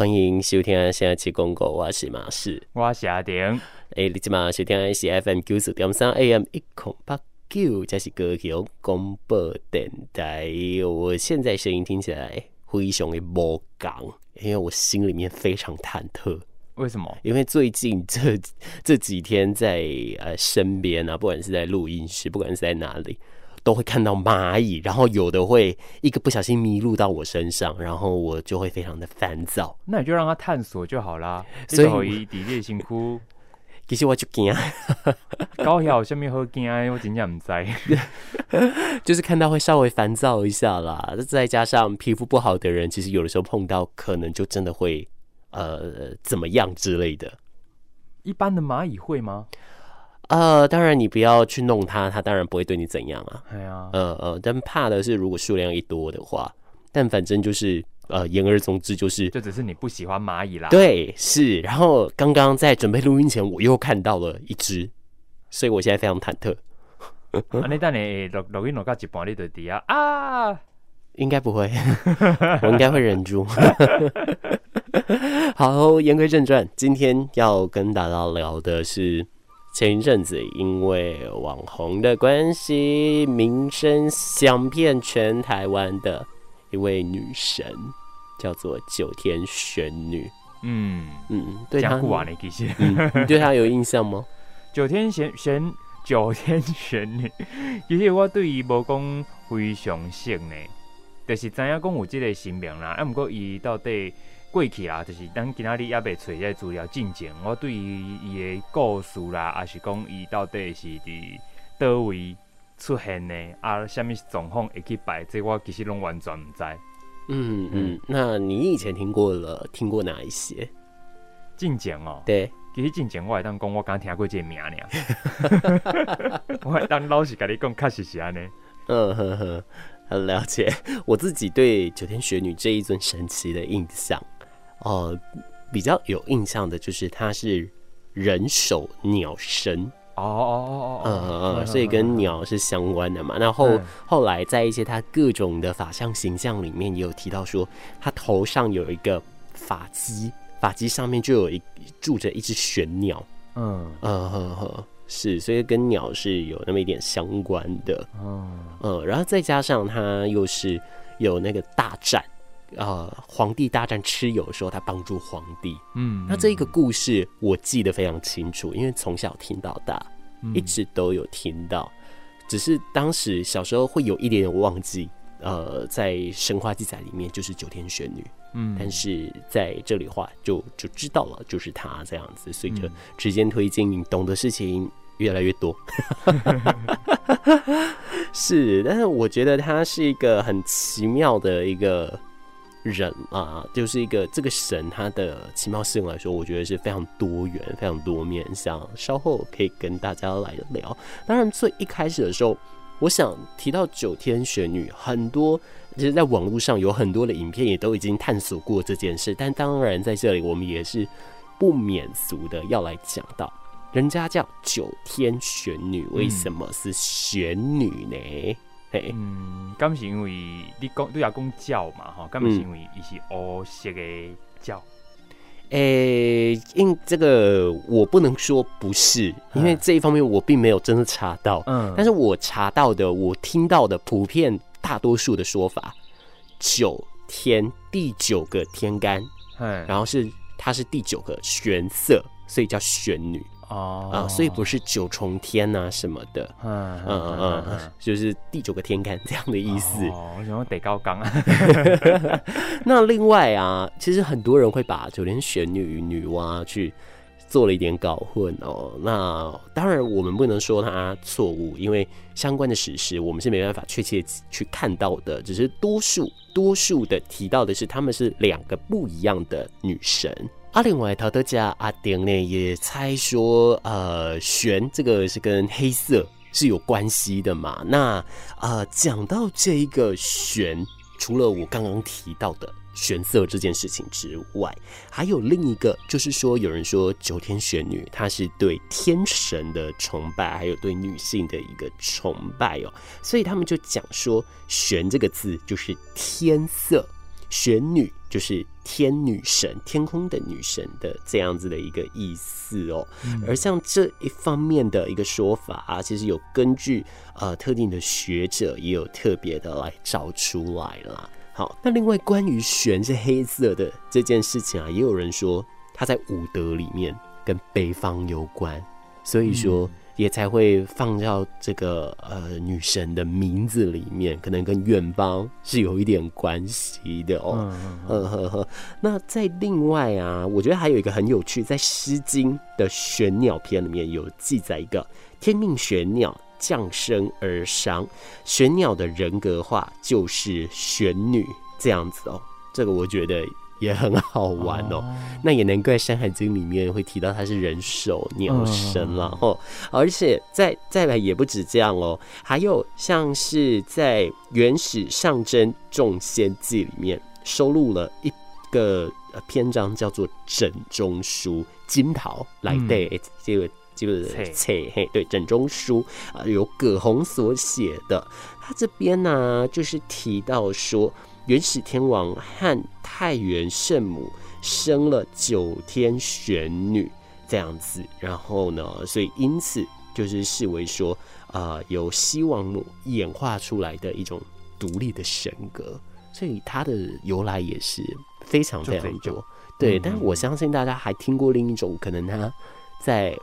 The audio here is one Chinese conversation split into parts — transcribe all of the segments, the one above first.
欢迎收听现在起公告，我是马氏，我是阿丁。哎，你今嘛收听的是 FM 九四点三 AM 一空八九，这是高雄广播电台。我现在声音听起来非常的无港，因为我心里面非常忐忑。为什么？因为最近这这几天在呃身边啊，不管是在录音室，不管是在哪里。都会看到蚂蚁，然后有的会一个不小心迷路到我身上，然后我就会非常的烦躁。那你就让它探索就好啦。所以，底列辛苦。其实我就惊，高晓下面好惊，我真正唔知。就是看到会稍微烦躁一下啦。再加上皮肤不好的人，其实有的时候碰到，可能就真的会呃怎么样之类的。一般的蚂蚁会吗？呃，当然你不要去弄它，它当然不会对你怎样啊。哎呀，呃呃，但怕的是如果数量一多的话，但反正就是呃，言而总之就是，就只是你不喜欢蚂蚁啦。对，是。然后刚刚在准备录音前，我又看到了一只，所以我现在非常忐忑。啊，你等你录录音录到一半，你就底下啊？应该不会，我应该会忍住。好，言归正传，今天要跟大家聊的是。前一阵子，因为网红的关系，名声响遍全台湾的一位女神，叫做九天玄女。嗯嗯，对她，你 对她有印象吗？九天玄玄，九天玄女，其实我对伊无讲非常熟呢，就是知影讲有这个新名啦。啊，不过伊到底？过去啦，就是咱今仔日也未找这资料进前，我对于伊的故事啦，还是讲伊到底是伫倒位出现的，啊，什么状况会去摆，这我其实拢完全唔知。嗯嗯，那你以前听过了？听过哪一些？进前哦，对，其实进前我会当讲，我刚听过这个名呢。我会当老实跟你讲，确实是安尼。嗯呵呵，很了解。我自己对九天玄女这一尊神奇的印象。哦、呃，比较有印象的就是它是人手鸟身哦哦哦哦，嗯嗯，所以跟鸟是相关的嘛。然后后来在一些他各种的法相形象里面，也有提到说，他头上有一个法髻，法髻上面就有一住着一只玄鸟。嗯嗯嗯嗯，是，所以跟鸟是有那么一点相关的。嗯嗯，然后再加上他又是有那个大战。呃，皇帝大战蚩尤的时候，他帮助皇帝。嗯，那这一个故事我记得非常清楚，因为从小听到大，嗯、一直都有听到。只是当时小时候会有一点点忘记。呃，在神话记载里面就是九天玄女。嗯，但是在这里话就就知道了，就是他这样子。随着时间推进，懂的事情越来越多。是，但是我觉得他是一个很奇妙的一个。人啊，就是一个这个神，他的奇妙性来说，我觉得是非常多元、非常多面向。稍后可以跟大家来聊。当然，最一开始的时候，我想提到九天玄女，很多其实在网络上有很多的影片也都已经探索过这件事。但当然，在这里我们也是不免俗的要来讲到，人家叫九天玄女，为什么是玄女呢？嘿嗯，咁是因为你讲都要讲鸟嘛，哈，咁是因为伊是黑色的鸟。诶、欸，因这个我不能说不是，因为这一方面我并没有真的查到。嗯，但是我查到的，我听到的普遍大多数的说法，九天第九个天干，嗯，然后是它是第九个玄色，所以叫玄女。哦，啊，所以不是九重天呐、啊、什么的，嗯嗯嗯嗯，就是第九个天干这样的意思。哦，我想要得高刚啊。那另外啊，其实很多人会把九天玄女与女娲去做了一点搞混哦。那当然我们不能说它错误，因为相关的史实我们是没办法确切去看到的。只是多数多数的提到的是他们是两个不一样的女神。啊，另外，陶德加阿丁呢也猜说，呃，玄这个是跟黑色是有关系的嘛？那呃，讲到这一个玄，除了我刚刚提到的玄色这件事情之外，还有另一个，就是说有人说九天玄女她是对天神的崇拜，还有对女性的一个崇拜哦，所以他们就讲说玄这个字就是天色，玄女。就是天女神，天空的女神的这样子的一个意思哦。嗯、而像这一方面的一个说法啊，其实有根据呃特定的学者也有特别的来找出来啦。好，那另外关于玄是黑色的这件事情啊，也有人说它在武德里面跟北方有关，所以说。嗯也才会放到这个呃女神的名字里面，可能跟远方是有一点关系的哦。嗯呵呵。那在另外啊，我觉得还有一个很有趣，在《诗经》的玄鸟篇里面有记载一个天命玄鸟降生而伤，玄鸟的人格化就是玄女这样子哦。这个我觉得。也很好玩哦，那也难怪《山海经》里面会提到它是人首鸟身了哦。而且再再来也不止这样哦，还有像是在《原始上真众仙记》里面收录了一个篇章，叫做《枕中书》，金桃来对这个这个嘿嘿对《枕中书》啊，由葛洪所写的。他这边呢，就是提到说。元始天王和太元圣母生了九天玄女这样子，然后呢，所以因此就是视为说，呃，由西王母演化出来的一种独立的神格，所以它的由来也是非常非常多。对，但是我相信大家还听过另一种，可能他在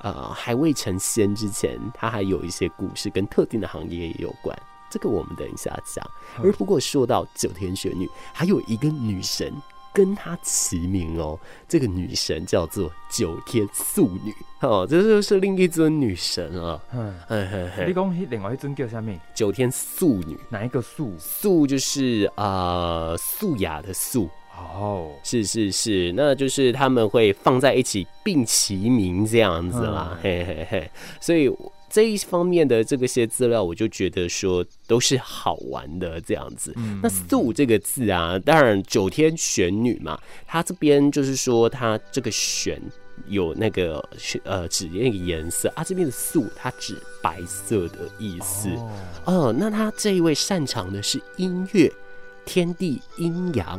呃还未成仙之前，他还有一些故事跟特定的行业也有关。这个我们等一下讲。而不过说到九天玄女，还有一个女神跟她齐名哦。这个女神叫做九天素女哦，这就是另一尊女神啊。嗯，嘿嘿嘿。你讲另外一尊叫什么？九天素女，哪一个素？素就是啊、呃，素雅的素。哦，是是是，那就是他们会放在一起并齐名这样子啦。嗯、嘿嘿嘿，所以。这一方面的这个些资料，我就觉得说都是好玩的这样子。那“素”这个字啊，当然九天玄女嘛，她这边就是说她这个“玄”有那个呃指那个颜色啊，这边的“素”它指白色的意思。哦、呃，那她这一位擅长的是音乐、天地阴阳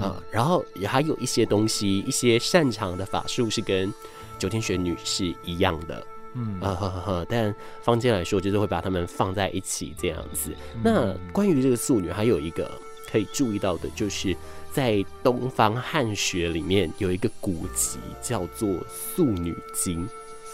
啊、呃，然后也还有一些东西，一些擅长的法术是跟九天玄女是一样的。嗯啊呵呵呵，但坊间来说，就是会把他们放在一起这样子。那关于这个素女，还有一个可以注意到的，就是在东方汉学里面有一个古籍叫做《素女经》。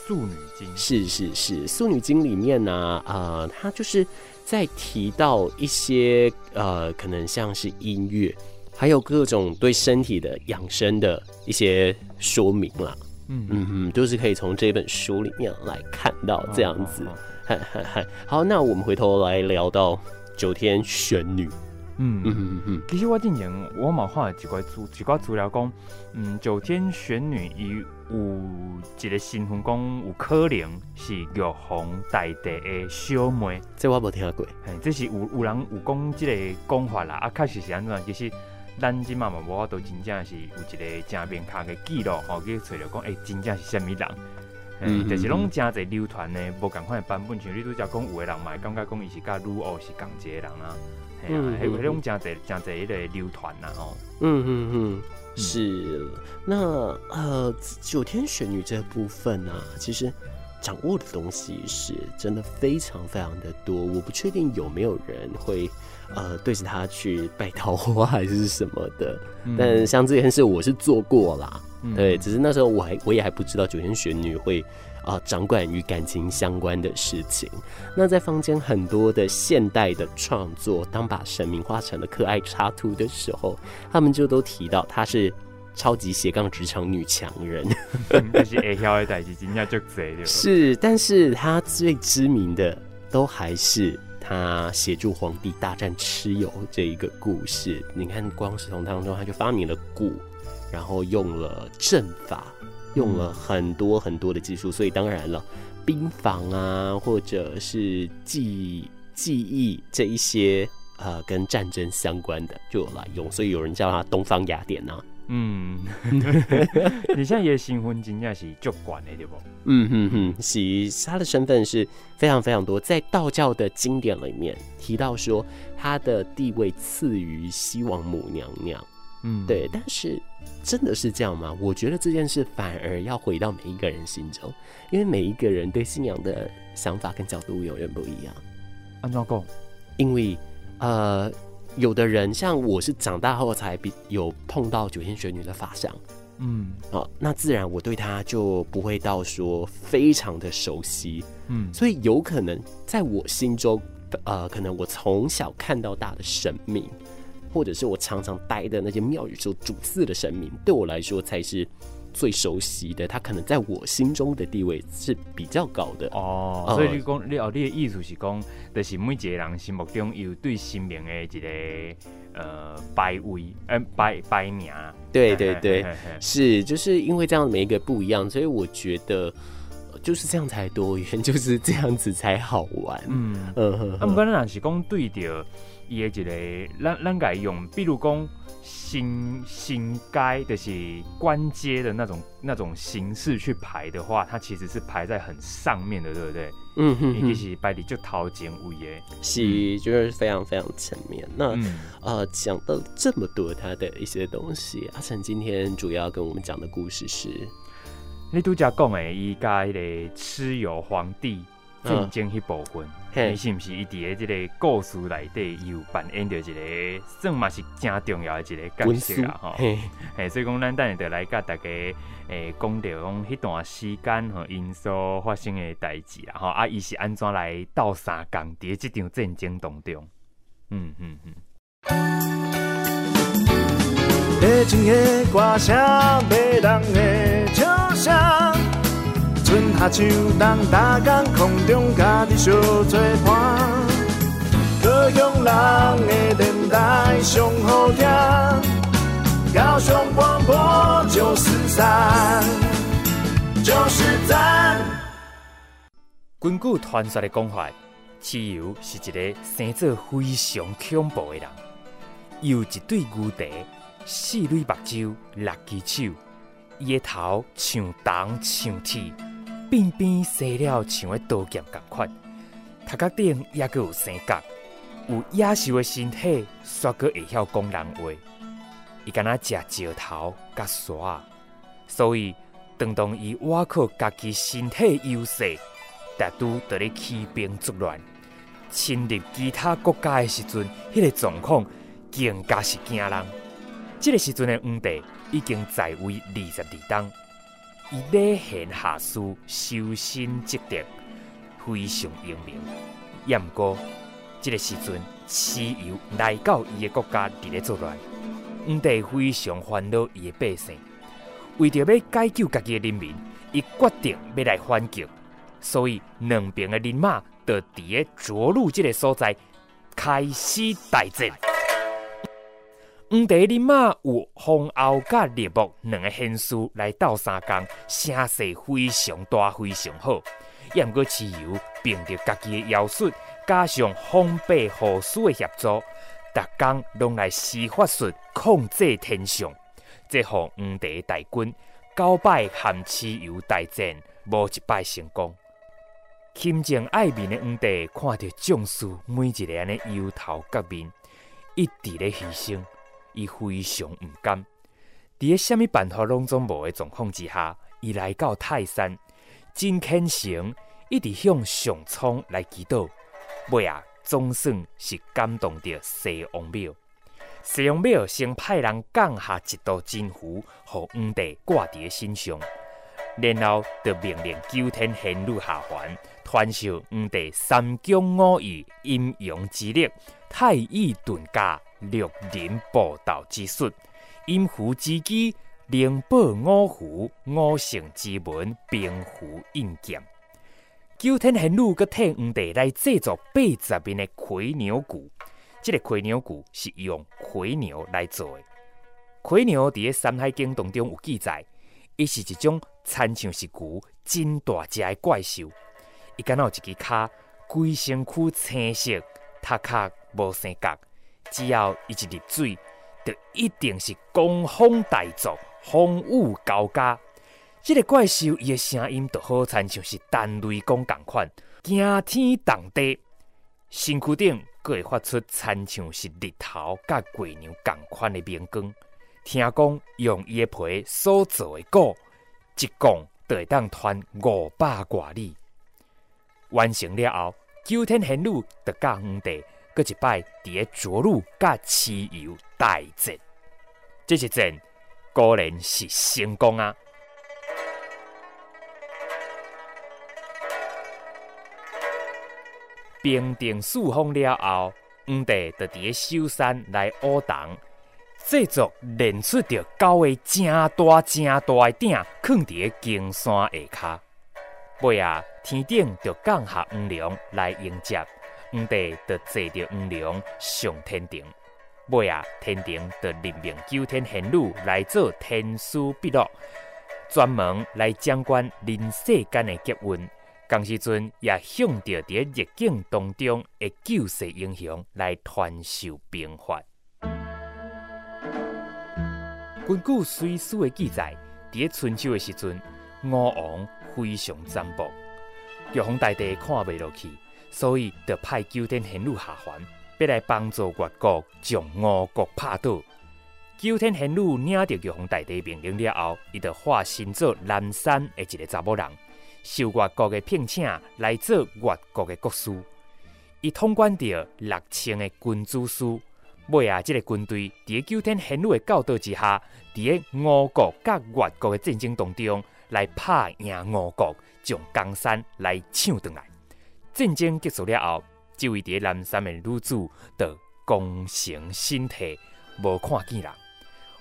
素女经是是是，《素女经》里面呢，啊、呃，它就是在提到一些呃，可能像是音乐，还有各种对身体的养生的一些说明啦。嗯嗯嗯，都是可以从这本书里面来看到这样子。嗨嗨嗨，好，那我们回头来聊到九天玄女。嗯嗯嗯嗯，其实我之前我嘛看了几块资几块资料讲，嗯，九天玄女伊有一个身份讲有可能是玉皇大帝的小妹。这我没听过，嘿，这是有有人有讲这个讲法啦。啊，确实是安怎，其实。咱即嘛嘛无法度真正是有一个正面卡的记录吼，去找着讲，诶、欸，真正是虾物人？嗯，就是拢真侪流传呢，无共款的版本，像你拄则讲，有的人嘛会感觉讲伊是甲女巫是共一个人啊，系啊，迄迄种真侪真侪迄个流传呐，吼。嗯嗯嗯，是。那呃，九天玄女这部分呢、啊，其实掌握的东西是真的非常非常的多，我不确定有没有人会。呃，对着他去拜桃花还是什么的，嗯、但像这件事我是做过啦，嗯、对，只是那时候我还我也还不知道九天玄女会啊、呃、掌管与感情相关的事情。那在坊间很多的现代的创作，当把神明画成了可爱插图的时候，他们就都提到她是超级斜杠职场女强人，但是会晓的代志真正就贼了。是，但是她最知名的都还是。他协助皇帝大战蚩尤这一个故事，你看，光是从当中他就发明了鼓，然后用了阵法，用了很多很多的技术，所以当然了，兵法啊，或者是技技艺这一些，呃，跟战争相关的就有来用，所以有人叫他东方雅典呐、啊。嗯，你现在也新婚金也是就管的对不？嗯哼哼，是他的身份是非常非常多，在道教的经典里面提到说，他的地位次于西王母娘娘。嗯，对。但是真的是这样吗？我觉得这件事反而要回到每一个人心中，因为每一个人对信仰的想法跟角度永远不一样。安怎讲？因为呃，有的人像我是长大后才比有碰到九天玄女的法相。嗯，哦，那自然我对他就不会到说非常的熟悉，嗯，所以有可能在我心中，呃，可能我从小看到大的神明，或者是我常常待的那些庙宇所主祀的神明，对我来说才是最熟悉的。他可能在我心中的地位是比较高的哦。所以你讲，你哦，你的意思是讲，就是每一个人心目中有对心灵的一个。呃，拜位，嗯、呃，拜拜名，对对对，是，就是因为这样每一个不一样，所以我觉得就是这样才多元，就是这样子才好玩。嗯嗯嗯。啊，不过咱若是讲对着伊的一个，咱咱该用，比如讲新新街，就是官街的那种那种形式去排的话，它其实是排在很上面的，对不对？嗯哼，尤其是摆伫就头前位耶，是就是非常非常前面。那、嗯、呃，讲到这么多他的一些东西，阿成今天主要跟我们讲的故事是，你拄则讲诶，伊甲迄个蚩尤皇帝战争迄部分，你、嗯、是毋是伊伫诶即个故事内底有扮演着一个算嘛是正重要诶一个角色啊？吼，嘿，所以讲咱等下就来甲大家。诶，讲着讲迄段时间吼因所发生诶代志啦，吼啊，伊是安怎来斗相共伫诶即场战争当中？嗯嗯嗯。夜静的歌声，迷人的笑声，春夏秋冬，大江空中家己相作伴，各乡人的电台上好听。高雄广播九四三，九四三。根据传说的讲法，蚩尤是一个生做非常恐怖的人，有一对牛蹄，四蕊目睭，六只手，伊的头像铜像铁，边边细了像个刀剑同款，头壳顶也阁有生角，有野兽的身体，煞阁会晓讲人话。伊敢若食石头甲沙，所以当当伊挖靠家己身体优势，达拄伫咧起兵作乱，侵入其他国家的时阵，迄、个状况更加是惊人。这个时阵的皇帝已经在位二十二冬，伊礼贤下士，修身积德，非常英明。也毋过，这个时阵蚩尤来到伊的国家伫咧作乱。皇帝非常烦恼伊的百姓，为着要解救家己的人民，伊决定要来反击，所以两边的人马就伫个涿鹿这个所在开始大战。黄帝人马有封侯甲猎木两个贤士来斗相共，声势非常大，非常好。也毋过蚩尤凭着家己的妖术，加上封闭护师的协助。逐工拢来施法术控制天象，这互黄帝大军九摆和蚩尤大战，无一摆成功。心情爱民的黄帝看着将士每一个人的忧头革面，一直咧牺牲，伊非常毋甘。伫个虾米办法拢总无的状况之下，伊来到泰山，真虔诚，一直向上苍来祈祷。尾啊！总算是感动着西王庙，西王庙先派人降下一道金符，互皇帝挂伫身上，然后就命令九天玄女下凡，传授皇帝三经五义阴阳之力、太乙遁甲、六壬卜道之术、阴符之机、灵宝五符、五行之门、兵符印鉴。九天玄女阁替皇帝来制作八十面的蝰牛骨，这个蝰牛骨是用蝰牛来做的。蝰牛伫个《山海经》当中有记载，伊是一种参像是牛真大只的怪兽。伊敢若有一只脚，规身躯青色，头壳无生角。只要伊一入水，就一定是狂风大作，风雨交加。这个怪兽，伊的声音就好亲像是陈雷公共款，惊天动地，身躯顶阁会发出亲像是日头甲月亮共款的明光，听讲用伊个皮所做的鼓，一讲就会当传五百外里。完成了后，九天玄女就甲皇帝搁一摆伫个卓鲁甲蚩尤大战。这一战果然是成功啊！平定四方了后，黄帝就伫个首山来乌堂。制作练出着九个正大正大个鼎，放伫个金山下骹。尾啊，天顶就降下黄龙来迎接皇帝，就坐着黄龙上天庭。尾啊，天庭就任命九天玄女来做天师笔录，专门来掌管人世间的劫运。同时阵也向着伫咧逆境当中的救世英雄来传授兵法。根据《隋书》的记载，伫咧春秋的时阵，吴王非常残暴，玉皇大帝看袂落去，所以就派九天玄女下凡，要来帮助越国将吴国拍倒。九天玄女领着玉皇大帝命令了后，伊就化身做南山的一个查某人，受越国的聘请来做越国的国师。伊统管着六千的军主司。尾啊，这个军队伫九天玄女的教导之下，伫个吴国甲越国的战争当中来拍赢吴国，将江山来抢回来。战争结束了后，这位伫南山的女子就功成身退，无看见人。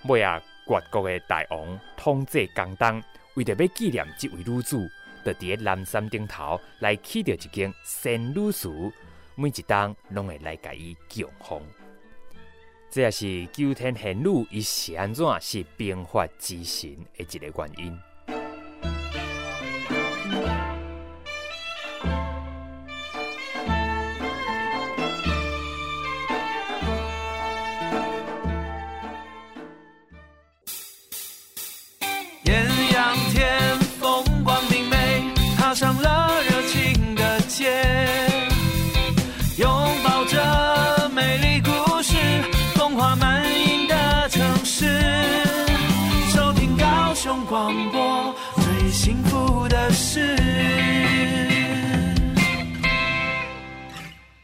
尾啊，越国的大王统治江东，为着要纪念这位女子，就伫南山顶头来起着一间仙女祠，每一当拢会来给伊供奉。这也是九天玄女伊是安怎是兵法之神的一个原因。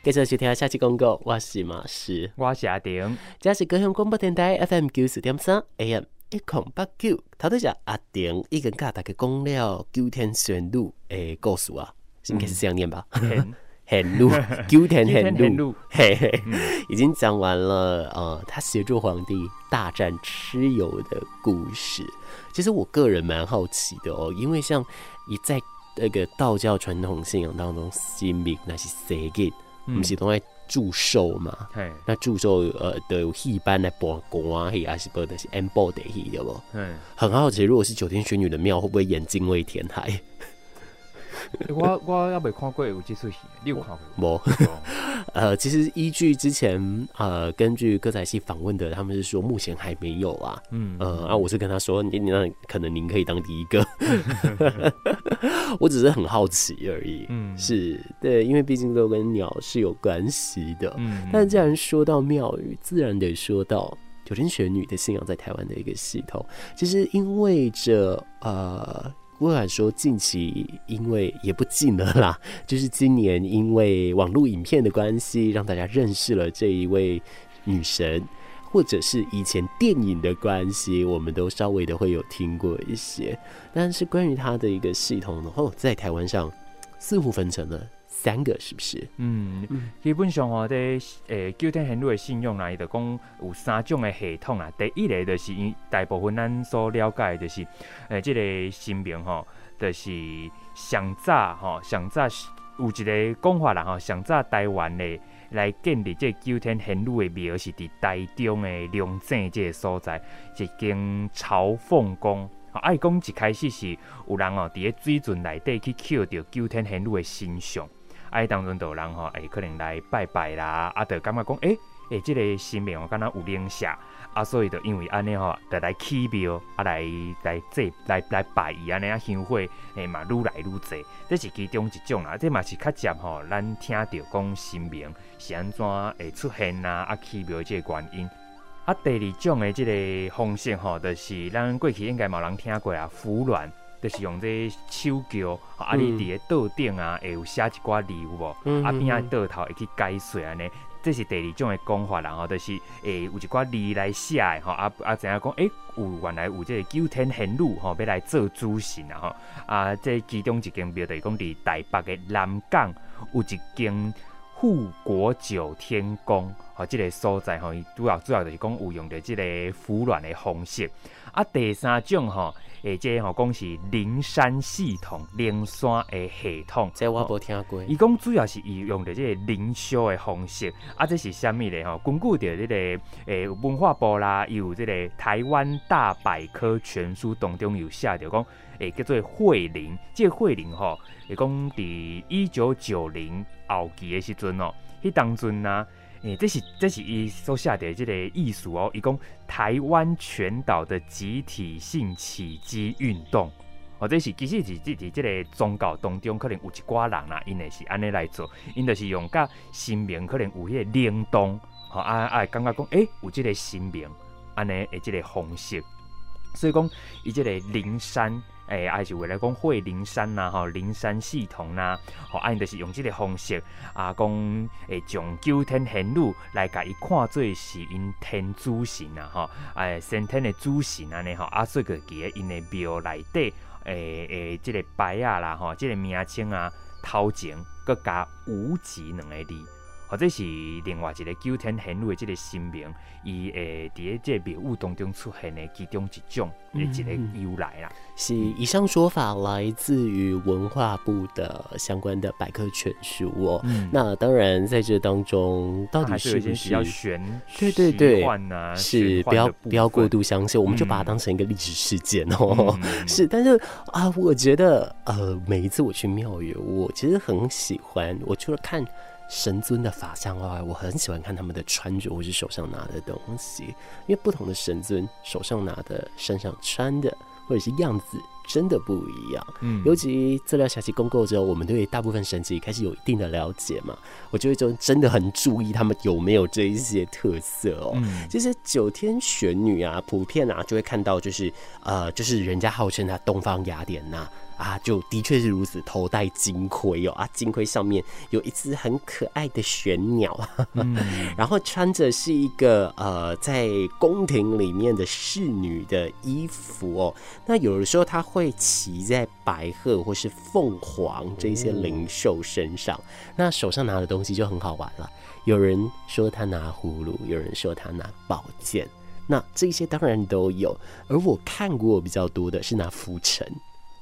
继续收听下期广告，我是马师，我是阿丁，这是高雄广播电台 FM 九四点三 AM 一空八九，头头是阿丁，已经甲大家讲了九天玄女诶故事啊，应该是这样念吧？玄女，九天 玄女，嘿嘿，已经讲完了。呃，他协助皇帝大战蚩尤的故事。其实我个人蛮好奇的哦，因为像你在那个道教传统信仰当中，神明那是谁给？不是都爱祝寿嘛？嗯、那祝寿呃都有戏班来播歌，戏还是播的是 M 播的戏，对不？嗯，很好奇，如果是九天玄女的庙，会不会演精卫填海？我我还没看过有这出戏，你有看过没？呃，其实依据之前呃，根据歌仔戏访问的，他们是说目前还没有啊。嗯，呃，啊，我是跟他说，你你那可能您可以当第一个。我只是很好奇而已。嗯，是对，因为毕竟都跟鸟是有关系的。嗯，但既然说到庙宇，自然得说到九天玄女的信仰在台湾的一个系统。其实因为这呃。不敢说近期，因为也不近了啦。就是今年因为网络影片的关系，让大家认识了这一位女神，或者是以前电影的关系，我们都稍微的会有听过一些。但是关于她的一个系统呢，哦，在台湾上似乎分成了。三个是不是？嗯，基本上吼，在诶九天玄女的信仰来就讲有三种的系统啊。第一个就是大部分咱所了解的就是诶，这个神明吼，就是上早吼，上早有一个讲法啦吼，上早台湾的来建立这九天玄女的庙是伫台中的龙井这个所在，一间朝凤宫。爱讲一开始是有人哦，伫个水阵内底去捡着九天玄女的神像。哎，当中都有人吼，哎，可能来拜拜啦，啊，就感觉讲，哎、欸，哎、欸，这个神明哦，敢若有灵性，啊，所以就因为安尼吼，就来起庙，啊，来来祭，来来拜伊安尼啊，香火，哎嘛，愈来愈济，这是其中一种啦，这嘛是较接吼，咱听到讲神明是安怎会出现呐，啊，起庙这个原因。啊，第二种的这个方式吼，就是咱过去应该冇人听过啊，服软，就是用这手脚，啊，你伫个桌顶啊，会有写一寡字有无？嗯、啊，边啊桌头会去解说安尼，这是第二种的讲法啦，吼，就是会有一寡字来写的吼，啊啊，怎样讲？诶、欸，有原来有这个九天玄女吼，要来做主神啊，吼，啊，这其中一间庙就是讲伫台北的南港有一间护国九天宫。吼，即个所在吼，伊主要主要就是讲有用着即个服软的方式。啊，第三种吼，诶，即个吼讲是灵山系统、灵山的系统。这我无听过。伊讲主要是伊用着即个灵修的方式。啊，这是虾米咧？吼，根据着即个诶文化部啦，伊有即个台湾大百科全书当中有写着讲，诶叫做慧灵。即个慧灵吼，会讲伫一九九零后期的时阵哦，迄当阵呐。诶、欸，这是这是伊所写的这个意思哦。伊讲台湾全岛的集体性起乩运动，或者是其实是即个宗教当中可能有一寡人啦，因为是安尼来做，因就是用甲神明可能有迄个联动，吼啊啊，感觉讲诶，有这个神明安尼诶这个方式，所以讲伊这个灵山。诶，还是为了讲会灵山呐，吼灵山系统呐，吼，啊，因就是用这个方式啊，讲诶，从九天玄女来甲伊看做是因天主神呐，吼，诶，先天的主神安尼吼，啊，所以个记因的庙内底，诶诶，这个牌啊啦，吼，这个名称啊，头前搁加无极两个字。或者是另外一个九天玄女的这个神明，伊诶伫咧这个庙宇当中出现的其中一种的一个由来啦。是以上说法来自于文化部的相关的百科全书哦。嗯、那当然在这当中，到底是不是要玄？对对对，是不要不要过度相信，我们就把它当成一个历史事件哦。嗯、是，但是啊，我觉得呃，每一次我去庙宇，我其实很喜欢，我除了看。神尊的法相外，我很喜欢看他们的穿着或是手上拿的东西，因为不同的神尊手上拿的、身上穿的或者是样子真的不一样。嗯，尤其资料详细公布之后，我们对大部分神祇开始有一定的了解嘛，我就会就真的很注意他们有没有这一些特色哦。嗯，其实九天玄女啊，普遍啊就会看到就是呃，就是人家号称她东方雅典娜。啊，就的确是如此，头戴金盔哦，啊，金盔上面有一只很可爱的玄鸟，嗯、然后穿着是一个呃，在宫廷里面的侍女的衣服哦。那有的时候他会骑在白鹤或是凤凰这些灵兽身上，嗯、那手上拿的东西就很好玩了。有人说他拿葫芦，有人说他拿宝剑，那这些当然都有。而我看过比较多的是拿浮尘。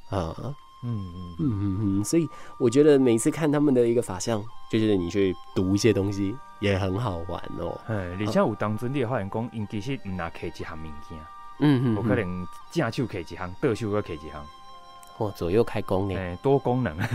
啊，嗯嗯嗯嗯嗯，所以我觉得每次看他们的一个法相，就是你去读一些东西也很好玩哦。哎，你像有当阵你会发现讲，因其实唔拿摕一项物件，嗯嗯，我可能正手摕一项，倒手搁摕一项，或左右开弓呢，哎，多功能。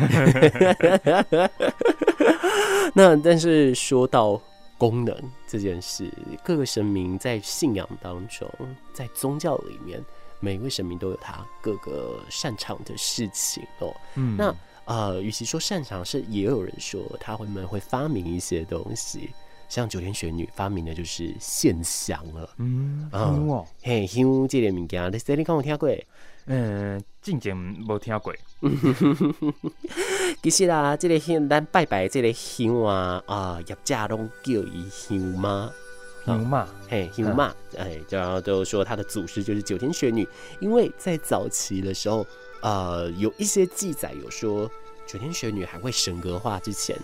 那但是说到功能这件事，各个神明在信仰当中，在宗教里面。每一位神明都有他各个擅长的事情哦。嗯，那呃，与其说擅长，是也有人说他会们会发明一些东西，像九天玄女发明的就是线香了。嗯，哦，嘿，香这个物件，你这里刚有听过？嗯，之前没听过。其实啦，这个香，咱拜拜这个香啊啊，业家拢叫伊香妈。牛妈，嘿，牛妈，哎，然后都说他的祖师就是九天玄女，因为在早期的时候，呃，有一些记载有说，九天玄女还会神格化之前，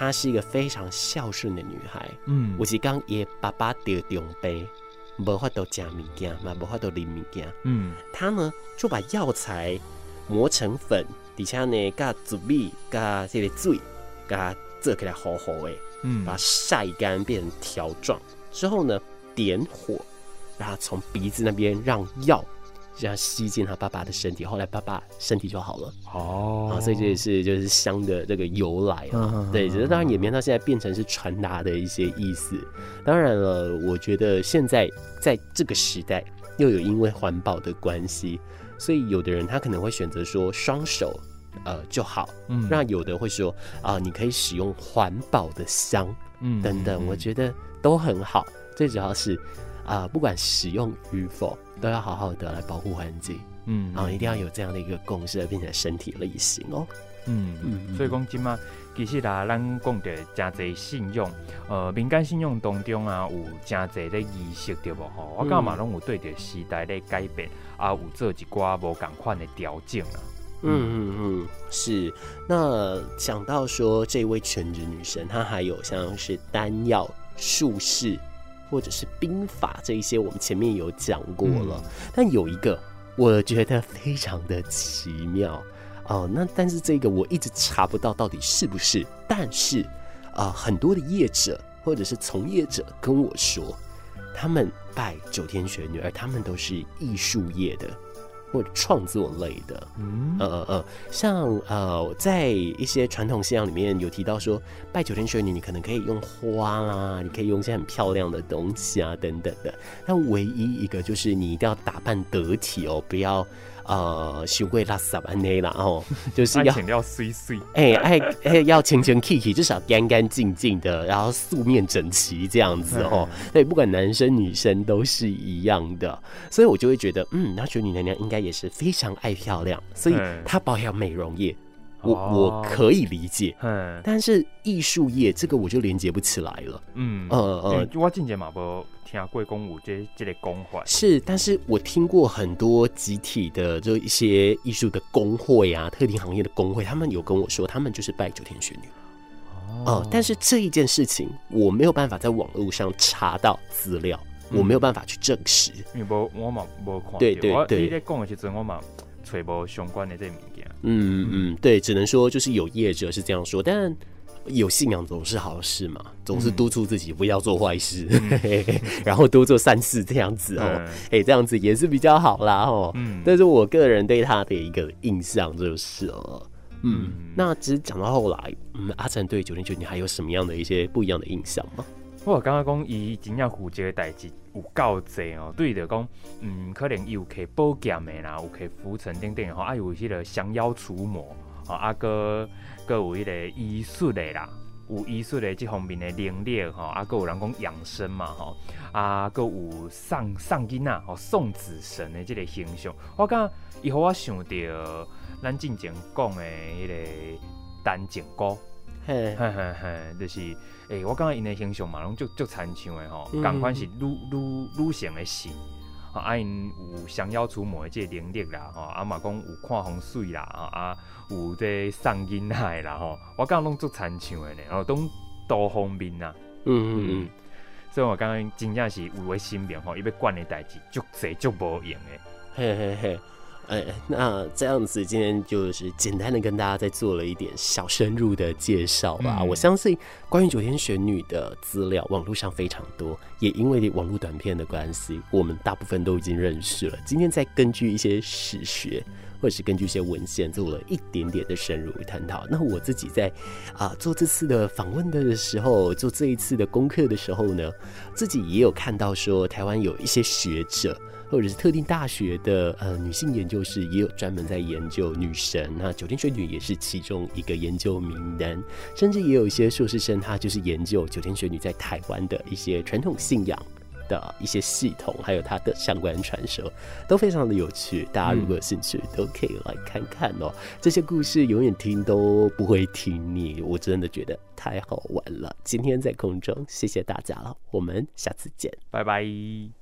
她是一个非常孝顺的女孩。嗯，有时刚也爸爸得重病，无法度食物件嘛，无法度啉物件。嗯，她呢就把药材磨成粉，底下呢加糯米加这个水，加做起来好好诶，嗯，把它晒干变成条状。之后呢，点火，然后从鼻子那边让药这样吸进他爸爸的身体，后来爸爸身体就好了。哦，啊，所以这也是就是香的这个由来啊。对，只是当然演变到现在变成是传达的一些意思。当然了，我觉得现在在这个时代，又有因为环保的关系，所以有的人他可能会选择说双手呃就好，嗯，那有的会说啊，呃，你可以使用环保的香，嗯，等等，我觉得。都很好，最主要是，啊、呃，不管使用与否，都要好好的来保护环境。嗯，然后，一定要有这样的一个共识，并且身体力行哦。嗯嗯，所以讲今嘛，其实啦，咱讲的真侪信用，呃，民间信用当中啊，有真侪的意识对不？吼，我感觉嘛拢有对着时代的改变，啊，有做一寡无共款的调整啊。嗯嗯嗯，是。那讲到说这位全职女神，她还有像是丹药、术士或者是兵法这一些，我们前面有讲过了。嗯、但有一个，我觉得非常的奇妙。哦，那但是这个我一直查不到到底是不是，但是啊、呃，很多的业者或者是从业者跟我说，他们拜九天玄女，而他们都是艺术业的或者创作类的，嗯呃呃呃，像呃在一些传统信仰里面有提到说，拜九天玄女，你可能可以用花啦，你可以用一些很漂亮的东西啊等等的，但唯一一个就是你一定要打扮得体哦，不要。呃，修贵拉萨安尼啦，哦，就是要要碎碎，哎哎哎，要清清气气，至少干干净净的，然后素面整齐这样子哦。对，不管男生女生都是一样的，所以我就会觉得，嗯，那玄女娘娘应该也是非常爱漂亮，所以她保养美容业，我我可以理解。嗯，但是艺术业这个我就连接不起来了。嗯呃呃，我进前嘛不。听贵公舞这这类工会是，但是我听过很多集体的，就一些艺术的工会啊，特定行业的工会，他们有跟我说，他们就是拜九天玄女。哦、呃，但是这一件事情，我没有办法在网络上查到资料，嗯、我没有办法去证实。因为我嘛无看。对对对，你在讲的时阵，我嘛揣无相关的这物件。嗯嗯，对，只能说就是有业者是这样说，但。有信仰总是好事嘛，总是督促自己不要做坏事，嗯、然后多做善事这样子哦，哎、嗯欸，这样子也是比较好啦哦。嗯，但是我个人对他的一个印象就是哦，嗯，嗯那其实讲到后来，嗯，阿成对九零九你还有什么样的一些不一样的印象吗？我感觉讲伊真正负责的代志有够济哦，对的讲，嗯，可能伊有可以保健的啦，有可以浮尘等等吼，啊有迄个降妖除魔，吼啊，阿哥。各有迄个医术的啦，有医术的即方面的能力吼，啊，各有人讲养生嘛吼，啊，各有送送囡仔吼，送子神的即个形象，我感觉伊互我想着咱之前讲的迄个单井哥，嘿嘿嘿嘿，就是诶、欸，我感觉因的形象嘛，拢足足参像的吼，共款是女女女性的神。啊，因有降妖除魔的这个能力啦，吼，啊嘛讲有看风水啦，啊，有这送囡仔啦，吼，我感觉拢足参像的呢，哦，都多方面呐，嗯嗯嗯，所以我感觉真正是有诶身边吼，伊要管的代志足侪足无用的，嘿嘿嘿。哎、欸，那这样子，今天就是简单的跟大家再做了一点小深入的介绍吧。嗯、我相信关于九天玄女的资料，网络上非常多，也因为网络短片的关系，我们大部分都已经认识了。今天再根据一些史学，或者是根据一些文献，做了一点点的深入探讨。那我自己在啊、做这次的访问的时候，做这一次的功课的时候呢，自己也有看到说，台湾有一些学者。或者是特定大学的呃女性研究室也有专门在研究女神，那九天玄女也是其中一个研究名单，甚至也有一些硕士生，他就是研究九天玄女在台湾的一些传统信仰的一些系统，还有它的相关传说，都非常的有趣。大家如果有兴趣，都可以来看看哦。这些故事永远听都不会听腻，我真的觉得太好玩了。今天在空中，谢谢大家了，我们下次见，拜拜。